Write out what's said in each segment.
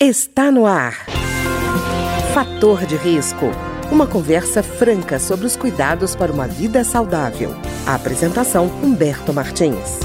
Está no ar. Fator de risco. Uma conversa franca sobre os cuidados para uma vida saudável. A apresentação Humberto Martins.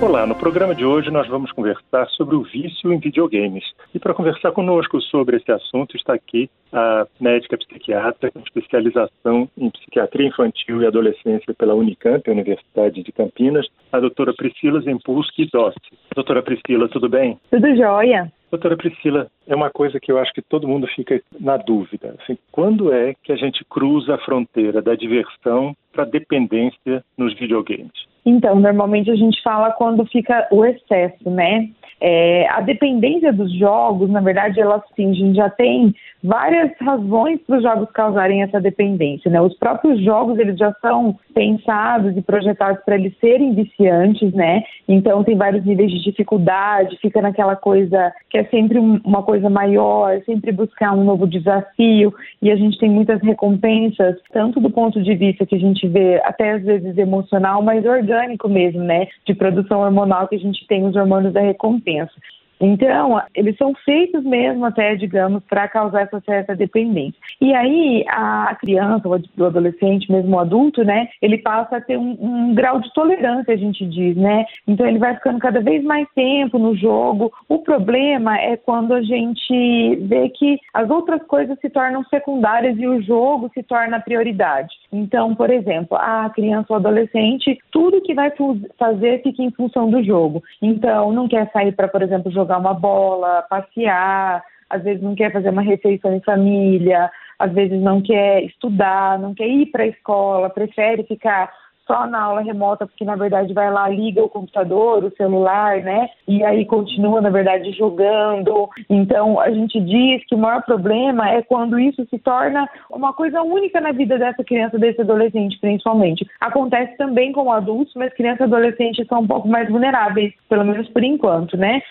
Olá, no programa de hoje nós vamos conversar sobre o vício em videogames. E para conversar conosco sobre esse assunto está aqui a médica psiquiatra com especialização em psiquiatria infantil e adolescência pela Unicamp, Universidade de Campinas, a doutora Priscila Zempulski Dossi. Doutora Priscila, tudo bem? Tudo jóia. Doutora Priscila, é uma coisa que eu acho que todo mundo fica na dúvida. Assim, quando é que a gente cruza a fronteira da diversão para dependência nos videogames? Então, normalmente a gente fala quando fica o excesso, né? É, a dependência dos jogos, na verdade, ela sim, a gente já tem várias razões para os jogos causarem essa dependência, né? Os próprios jogos, eles já são pensados e projetados para eles serem viciantes, né? Então tem vários níveis de dificuldade, fica naquela coisa que é sempre uma coisa maior, sempre buscar um novo desafio, e a gente tem muitas recompensas, tanto do ponto de vista que a gente vê até às vezes emocional, mas orgânico mesmo, né? De produção hormonal que a gente tem os hormônios da recompensa. Então, eles são feitos mesmo até, digamos, para causar essa certa dependência. E aí, a criança, o adolescente, mesmo o adulto, né, ele passa a ter um, um grau de tolerância, a gente diz, né? Então, ele vai ficando cada vez mais tempo no jogo. O problema é quando a gente vê que as outras coisas se tornam secundárias e o jogo se torna prioridade. Então, por exemplo, a criança ou adolescente, tudo que vai fazer fica em função do jogo. Então, não quer sair para, por exemplo, jogar uma bola, passear, às vezes não quer fazer uma refeição em família, às vezes não quer estudar, não quer ir para a escola, prefere ficar só na aula remota, porque na verdade vai lá, liga o computador, o celular, né? E aí continua, na verdade, jogando. Então a gente diz que o maior problema é quando isso se torna uma coisa única na vida dessa criança, desse adolescente, principalmente. Acontece também com adultos, mas crianças e adolescentes são um pouco mais vulneráveis, pelo menos por enquanto, né?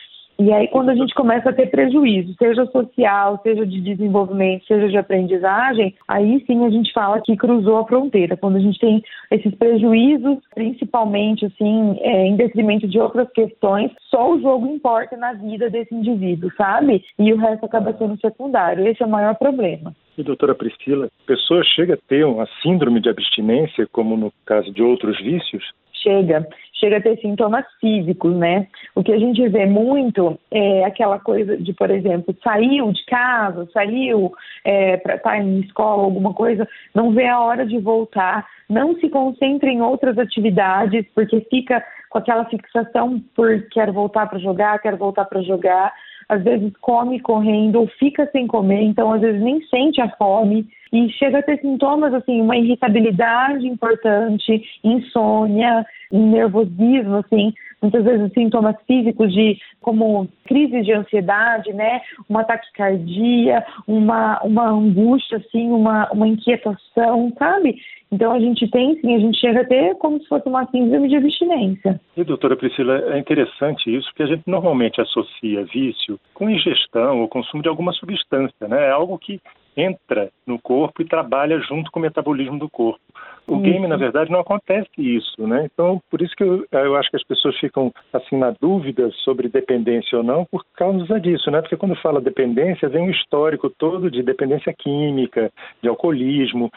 E aí, quando a gente começa a ter prejuízo, seja social, seja de desenvolvimento, seja de aprendizagem, aí sim a gente fala que cruzou a fronteira. Quando a gente tem esses prejuízos, principalmente assim, é, em detrimento de outras questões, só o jogo importa na vida desse indivíduo, sabe? E o resto acaba sendo secundário. Esse é o maior problema. E, doutora Priscila, a pessoa chega a ter uma síndrome de abstinência, como no caso de outros vícios? Chega, chega a ter sintomas físicos, né? O que a gente vê muito é aquela coisa de, por exemplo, saiu de casa, saiu é, para estar tá em escola, alguma coisa, não vê a hora de voltar, não se concentra em outras atividades, porque fica com aquela fixação por quero voltar para jogar, quero voltar para jogar às vezes come correndo ou fica sem comer, então às vezes nem sente a fome. E chega a ter sintomas assim, uma irritabilidade importante, insônia, nervosismo, assim, muitas vezes sintomas físicos de como crise de ansiedade, né, uma taquicardia, uma, uma angústia, assim, uma, uma inquietação, sabe? Então a gente tem, sim, a gente chega a ter como se fosse uma síndrome de abstinência. E doutora Priscila, é interessante isso, porque a gente normalmente associa vício com ingestão ou consumo de alguma substância, né? É algo que entra no corpo e trabalha junto com o metabolismo do corpo. O game, na verdade, não acontece isso, né? Então, por isso que eu, eu acho que as pessoas ficam, assim, na dúvida sobre dependência ou não, por causa disso, né? Porque quando fala dependência, vem o histórico todo de dependência química, de alcoolismo,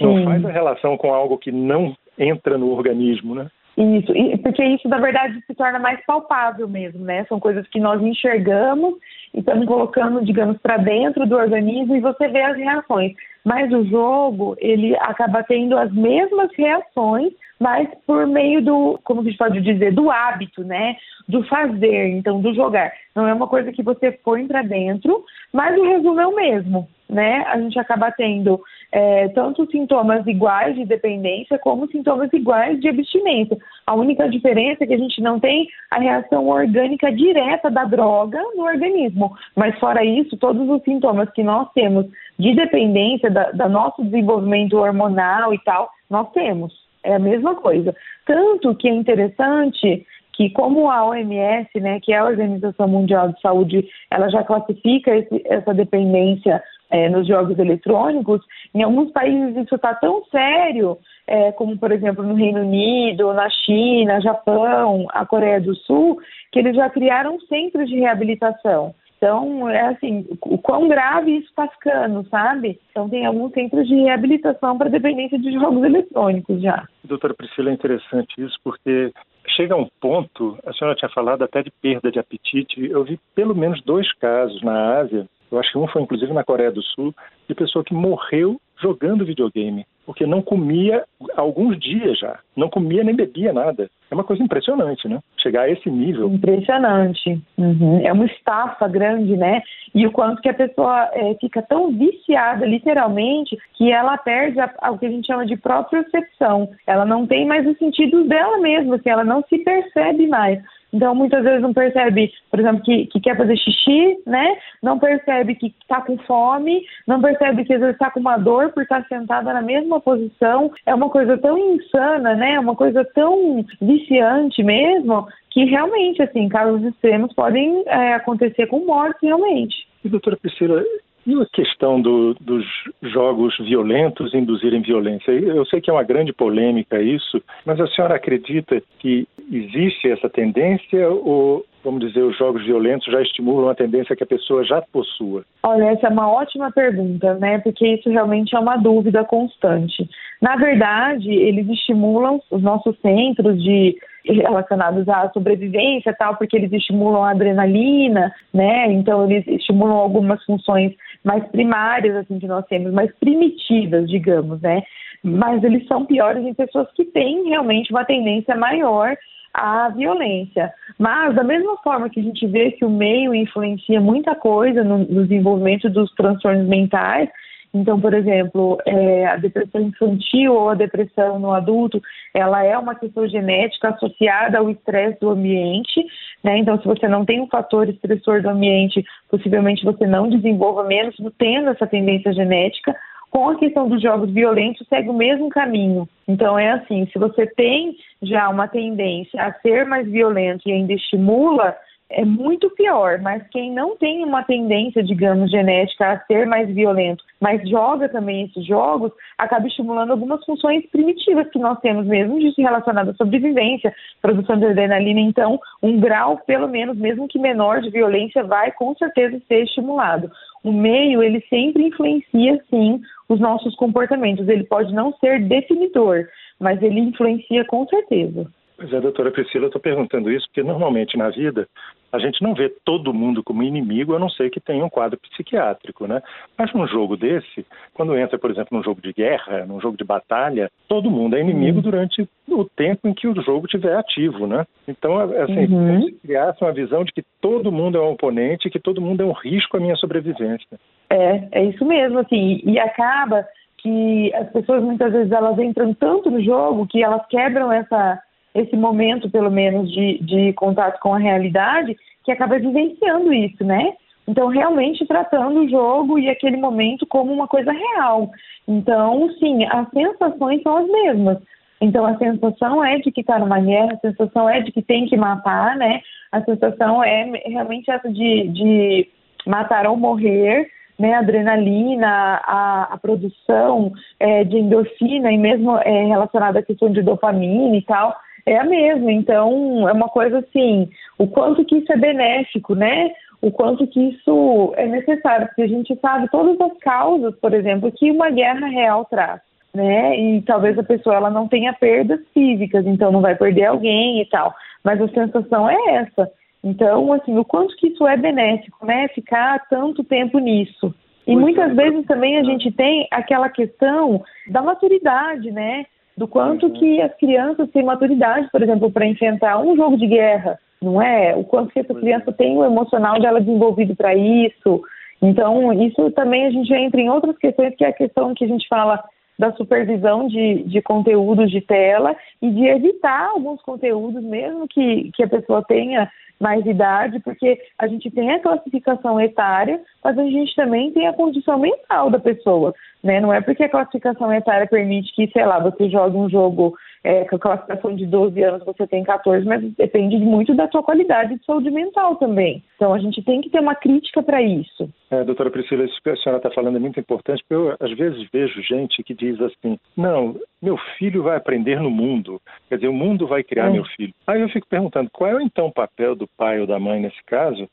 não faz a relação com algo que não entra no organismo, né? Isso, porque isso, na verdade, se torna mais palpável mesmo, né? São coisas que nós enxergamos e estamos colocando, digamos, para dentro do organismo e você vê as reações. Mas o jogo, ele acaba tendo as mesmas reações, mas por meio do, como a gente pode dizer, do hábito, né? Do fazer, então, do jogar. Não é uma coisa que você põe para dentro, mas o resumo é o mesmo né, a gente acaba tendo é, tanto sintomas iguais de dependência como sintomas iguais de abstinência. A única diferença é que a gente não tem a reação orgânica direta da droga no organismo. Mas fora isso, todos os sintomas que nós temos de dependência da, da nosso desenvolvimento hormonal e tal, nós temos. É a mesma coisa. Tanto que é interessante que como a OMS, né, que é a Organização Mundial de Saúde, ela já classifica esse, essa dependência é, nos jogos eletrônicos, em alguns países isso está tão sério, é, como por exemplo no Reino Unido, na China, Japão, a Coreia do Sul, que eles já criaram centros de reabilitação. Então, é assim, o quão grave isso está ficando, sabe? Então, tem alguns centros de reabilitação para dependência de jogos eletrônicos já. Doutora Priscila, é interessante isso porque chega a um ponto, a senhora tinha falado até de perda de apetite, eu vi pelo menos dois casos na Ásia, eu acho que um foi inclusive na Coreia do Sul, de pessoa que morreu jogando videogame, porque não comia há alguns dias já, não comia nem bebia nada. É uma coisa impressionante, né? Chegar a esse nível. Impressionante. Uhum. É uma estafa grande, né? E o quanto que a pessoa é, fica tão viciada, literalmente, que ela perde a, a, o que a gente chama de propriocepção. Ela não tem mais os sentidos dela mesma, assim, ela não se percebe mais. Então, muitas vezes não percebe, por exemplo, que, que quer fazer xixi, né? Não percebe que está com fome, não percebe que às vezes está com uma dor por estar sentada na mesma posição. É uma coisa tão insana, né? É uma coisa tão viciante mesmo, que realmente, assim, casos extremos podem é, acontecer com morte, realmente. E, doutora Priscila, e a questão do, dos jogos violentos induzirem violência? Eu sei que é uma grande polêmica isso, mas a senhora acredita que existe essa tendência ou, vamos dizer, os jogos violentos já estimulam a tendência que a pessoa já possua? Olha, essa é uma ótima pergunta, né? Porque isso realmente é uma dúvida constante. Na verdade, eles estimulam os nossos centros de relacionados à sobrevivência tal, porque eles estimulam a adrenalina, né? Então eles estimulam algumas funções mais primárias assim que nós temos, mais primitivas, digamos, né? Mas eles são piores em pessoas que têm realmente uma tendência maior à violência. Mas, da mesma forma que a gente vê que o meio influencia muita coisa no, no desenvolvimento dos transtornos mentais, então, por exemplo, é, a depressão infantil ou a depressão no adulto, ela é uma questão genética associada ao estresse do ambiente, né? Então, se você não tem um fator estressor do ambiente, possivelmente você não desenvolva menos tendo essa tendência genética. Com a questão dos jogos violentos, segue o mesmo caminho. Então, é assim: se você tem já uma tendência a ser mais violento e ainda estimula é muito pior, mas quem não tem uma tendência, digamos, genética a ser mais violento, mas joga também esses jogos, acaba estimulando algumas funções primitivas que nós temos mesmo, de relacionadas à sobrevivência, produção de adrenalina. Então, um grau, pelo menos, mesmo que menor de violência, vai com certeza ser estimulado. O meio, ele sempre influencia, sim, os nossos comportamentos. Ele pode não ser definidor, mas ele influencia com certeza. Pois é, doutora Priscila, eu estou perguntando isso porque normalmente na vida a gente não vê todo mundo como inimigo, a não ser que tenha um quadro psiquiátrico, né? Mas num jogo desse, quando entra, por exemplo, num jogo de guerra, num jogo de batalha, todo mundo é inimigo uhum. durante o tempo em que o jogo estiver ativo, né? Então, assim, uhum. se criasse uma visão de que todo mundo é um oponente, que todo mundo é um risco à minha sobrevivência. É, é isso mesmo, assim, e acaba que as pessoas muitas vezes elas entram tanto no jogo que elas quebram essa esse momento, pelo menos, de, de contato com a realidade, que acaba vivenciando isso, né? Então, realmente tratando o jogo e aquele momento como uma coisa real. Então, sim, as sensações são as mesmas. Então, a sensação é de que está numa guerra, a sensação é de que tem que matar, né? A sensação é realmente essa de, de matar ou morrer, né? A adrenalina, a, a produção é, de endorfina e mesmo é, relacionada à questão de dopamina e tal é a mesma. Então, é uma coisa assim, o quanto que isso é benéfico, né? O quanto que isso é necessário, porque a gente sabe todas as causas, por exemplo, que uma guerra real traz, né? E talvez a pessoa ela não tenha perdas físicas, então não vai perder alguém e tal, mas a sensação é essa. Então, assim, o quanto que isso é benéfico, né? Ficar tanto tempo nisso. E muitas vezes também a gente tem aquela questão da maturidade, né? Do quanto uhum. que as crianças têm maturidade, por exemplo, para enfrentar um jogo de guerra, não é? O quanto que essa criança tem o emocional dela desenvolvido para isso. Então, isso também a gente entra em outras questões, que é a questão que a gente fala da supervisão de, de conteúdos de tela e de evitar alguns conteúdos, mesmo que, que a pessoa tenha mais idade, porque a gente tem a classificação etária, mas a gente também tem a condição mental da pessoa, né? Não é porque a classificação etária permite que, sei lá, você jogue um jogo é, com a classificação de 12 anos, você tem 14, mas depende muito da sua qualidade de saúde mental também. Então a gente tem que ter uma crítica para isso. É, doutora Priscila, isso que a senhora está falando é muito importante, porque eu às vezes vejo gente que diz assim, não, meu filho vai aprender no mundo, quer dizer, o mundo vai criar é. meu filho. Aí eu fico perguntando, qual é então o papel do pai ou da mãe nesse caso,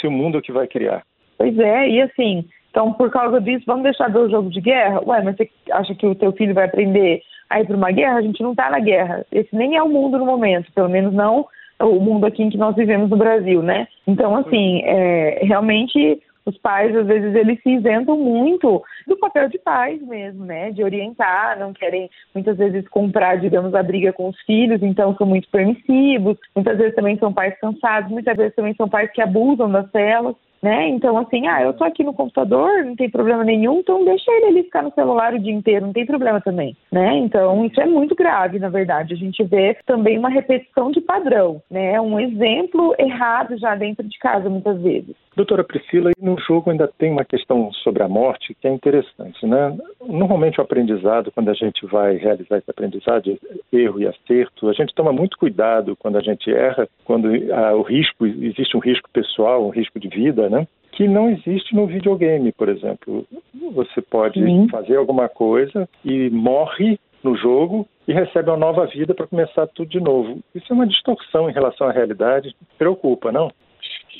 se o mundo que vai criar. Pois é, e assim, então por causa disso, vamos deixar ver o jogo de guerra? Ué, mas você acha que o teu filho vai aprender a ir para uma guerra? A gente não está na guerra. Esse nem é o mundo no momento, pelo menos não o mundo aqui em que nós vivemos no Brasil, né? Então, assim, é, realmente os pais, às vezes, eles se isentam muito do papel de pais mesmo, né? De orientar, não querem muitas vezes comprar, digamos, a briga com os filhos, então são muito permissivos. Muitas vezes também são pais cansados, muitas vezes também são pais que abusam das telas né? Então, assim, ah, eu tô aqui no computador, não tem problema nenhum, então deixa ele ali ficar no celular o dia inteiro, não tem problema também, né? Então, isso é muito grave, na verdade. A gente vê também uma repetição de padrão, né? Um exemplo errado já dentro de casa, muitas vezes. Doutora Priscila, no jogo ainda tem uma questão sobre a morte que é interessante, né? Normalmente o aprendizado, quando a gente vai realizar esse aprendizado, erro e acerto, a gente toma muito cuidado quando a gente erra, quando ah, o risco, existe um risco pessoal, um risco de vida, né? que não existe no videogame, por exemplo. Você pode Sim. fazer alguma coisa e morre no jogo e recebe uma nova vida para começar tudo de novo. Isso é uma distorção em relação à realidade, preocupa, não?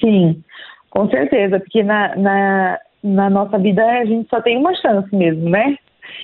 Sim. Com certeza, porque na, na, na nossa vida a gente só tem uma chance mesmo, né?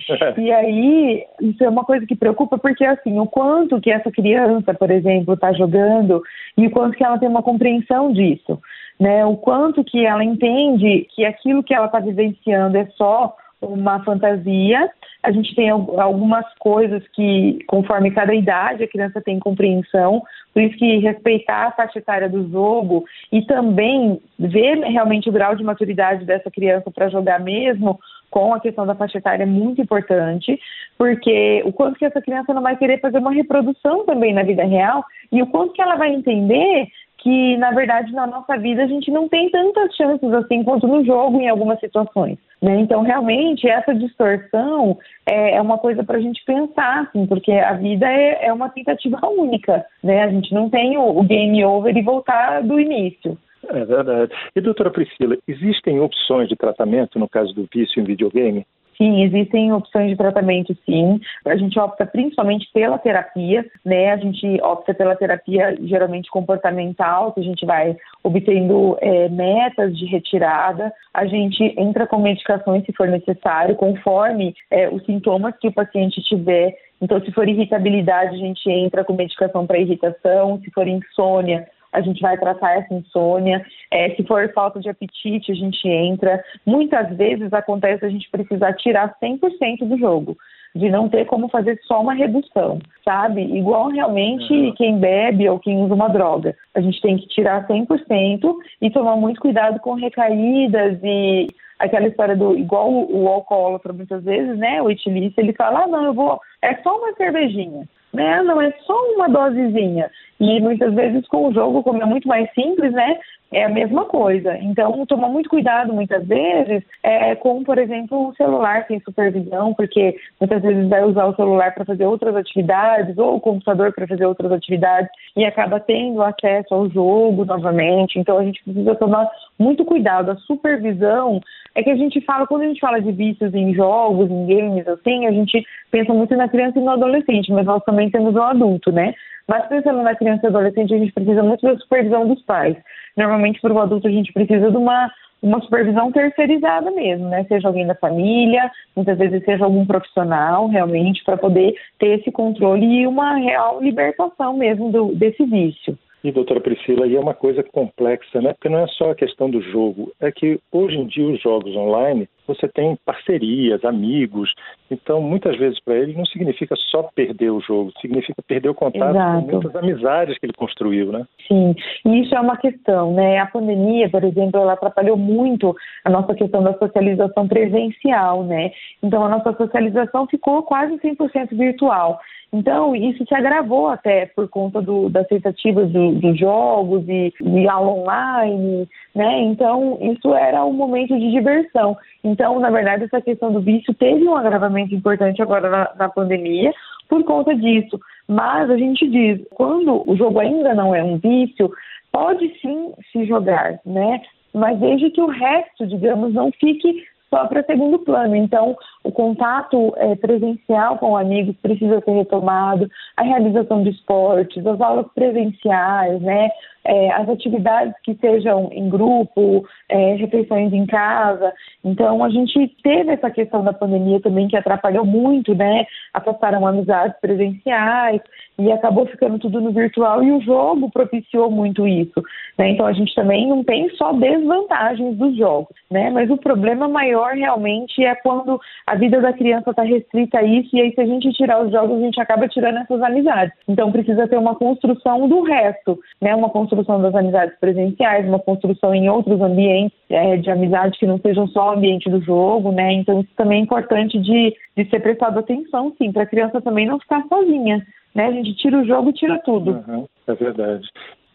e aí, isso é uma coisa que preocupa, porque assim, o quanto que essa criança, por exemplo, está jogando e o quanto que ela tem uma compreensão disso, né? O quanto que ela entende que aquilo que ela está vivenciando é só uma fantasia. A gente tem algumas coisas que, conforme cada idade, a criança tem compreensão, por isso que respeitar a faixa etária do jogo e também ver realmente o grau de maturidade dessa criança para jogar mesmo com a questão da faixa etária é muito importante, porque o quanto que essa criança não vai querer fazer uma reprodução também na vida real e o quanto que ela vai entender que, na verdade, na nossa vida a gente não tem tantas chances assim quanto no jogo em algumas situações. Né? Então, realmente, essa distorção é, é uma coisa para a gente pensar, assim, porque a vida é, é, uma tentativa única. Né? A gente não tem o, o game over e voltar do início. É verdade. E, doutora Priscila, existem opções de tratamento no caso do vício em videogame? Sim, existem opções de tratamento, sim. A gente opta principalmente pela terapia, né? A gente opta pela terapia geralmente comportamental, que a gente vai obtendo é, metas de retirada. A gente entra com medicações se for necessário, conforme é, os sintomas que o paciente tiver. Então, se for irritabilidade, a gente entra com medicação para irritação. Se for insônia, a gente vai tratar essa insônia. É, se for falta de apetite, a gente entra. Muitas vezes acontece a gente precisar tirar 100% do jogo, de não ter como fazer só uma redução, sabe? Igual realmente uhum. quem bebe ou quem usa uma droga. A gente tem que tirar 100% e tomar muito cuidado com recaídas e aquela história do igual o, o alcoólatra muitas vezes, né? O etilista, ele fala: "Ah, não, eu vou, é só uma cervejinha" né? Não é só uma dosezinha. E muitas vezes com o jogo, como é muito mais simples, né? É a mesma coisa. Então, tomar muito cuidado, muitas vezes, é, com, por exemplo, o celular sem supervisão, porque muitas vezes vai usar o celular para fazer outras atividades, ou o computador para fazer outras atividades, e acaba tendo acesso ao jogo novamente. Então, a gente precisa tomar muito cuidado. A supervisão é que a gente fala, quando a gente fala de vícios em jogos, em games, assim, a gente pensa muito na criança e no adolescente, mas nós também temos um adulto, né? Mas pensando na criança e adolescente, a gente precisa muito da supervisão dos pais. Normalmente, para o adulto, a gente precisa de uma, uma supervisão terceirizada mesmo, né? Seja alguém da família, muitas vezes seja algum profissional, realmente, para poder ter esse controle e uma real libertação mesmo do, desse vício. E, doutora Priscila, é uma coisa complexa, né? Porque não é só a questão do jogo, é que hoje em dia os jogos online, você tem parcerias, amigos, então muitas vezes para ele não significa só perder o jogo, significa perder o contato Exato. com muitas amizades que ele construiu, né? Sim, e isso é uma questão, né? A pandemia, por exemplo, ela atrapalhou muito a nossa questão da socialização presencial, né? Então a nossa socialização ficou quase 100% virtual. Então, isso se agravou até por conta do, das tentativas do, dos jogos e de aula online, né? Então, isso era um momento de diversão. Então, na verdade, essa questão do vício teve um agravamento importante agora na, na pandemia por conta disso. Mas a gente diz, quando o jogo ainda não é um vício, pode sim se jogar, né? Mas desde que o resto, digamos, não fique só para segundo plano. Então, o contato é, presencial com amigos precisa ser retomado, a realização de esportes, as aulas presenciais, né? É, as atividades que sejam em grupo, é, refeições em casa. Então, a gente teve essa questão da pandemia também que atrapalhou muito, né? Afastaram amizades presenciais e acabou ficando tudo no virtual e o jogo propiciou muito isso. Né? Então, a gente também não tem só desvantagens dos jogos, né? Mas o problema maior realmente é quando a vida da criança está restrita a isso, e aí se a gente tirar os jogos, a gente acaba tirando essas amizades. Então precisa ter uma construção do resto, né? Uma construção das amizades presenciais, uma construção em outros ambientes é, de amizade que não sejam só o ambiente do jogo, né? Então isso também é importante de, de ser prestado atenção, sim, para a criança também não ficar sozinha. Né? A gente tira o jogo e tira tudo. Uhum, é verdade.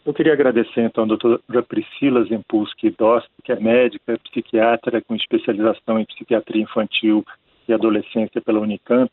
Eu queria agradecer então a doutora Priscila Zempulski Dost, que é médica, psiquiatra com especialização em psiquiatria infantil e adolescência pela Unicamp,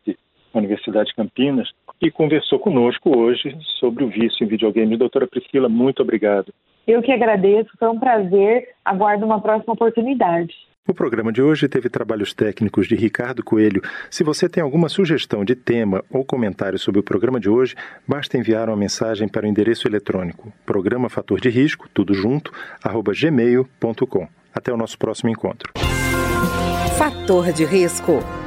Universidade de Campinas, e conversou conosco hoje sobre o vício em videogame. Doutora Priscila, muito obrigado. Eu que agradeço, foi um prazer. Aguardo uma próxima oportunidade. O programa de hoje teve trabalhos técnicos de Ricardo Coelho. Se você tem alguma sugestão de tema ou comentário sobre o programa de hoje, basta enviar uma mensagem para o endereço eletrônico programa fator de risco, tudo junto, arroba gmail.com. Até o nosso próximo encontro. Fator de risco,